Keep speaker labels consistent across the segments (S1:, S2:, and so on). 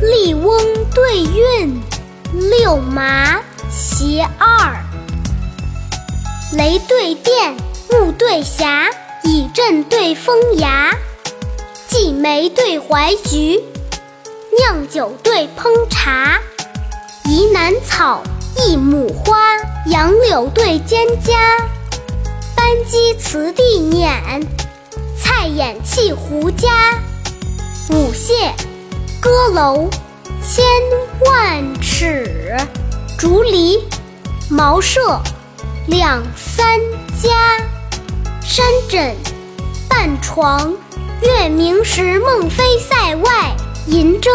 S1: 笠翁对韵，六麻其二。雷对电，雾对霞，以阵对风牙。荠梅对槐菊，酿酒对烹茶。宜南草，一亩花，杨柳对蒹葭。班鸡辞地撵，菜眼气胡家。舞榭，歌楼，千万尺。竹篱，茅舍，两三家。山枕，半床。月明时，梦飞塞外。银筝，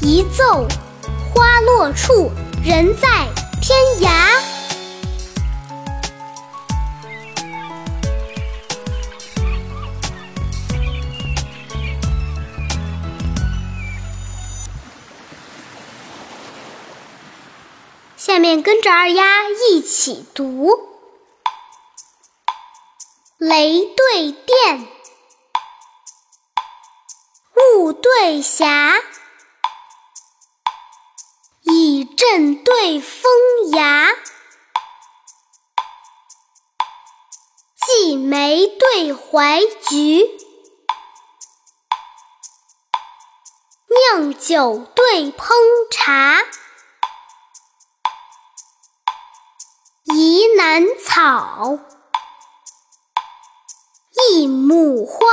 S1: 一奏，花落处，人在天涯。下面跟着二丫一起读：雷对电，雾对霞，以阵对风牙，荠梅对怀菊，酿酒对烹茶。宜南草，一亩花，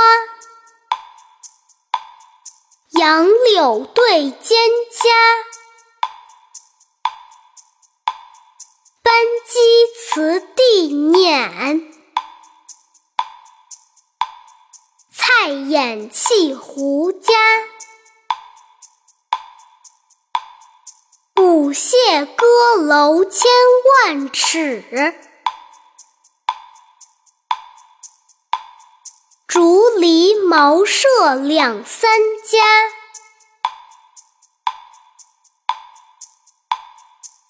S1: 杨柳对蒹葭。班鸡辞地撵，菜眼弃胡家。舞榭歌楼千万尺，竹篱茅舍两三家。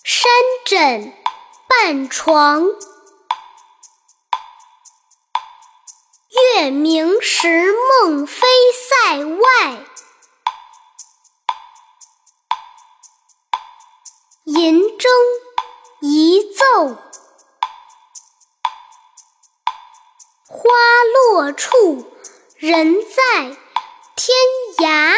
S1: 山枕半床，月明时梦飞塞外。花落处，人在天涯。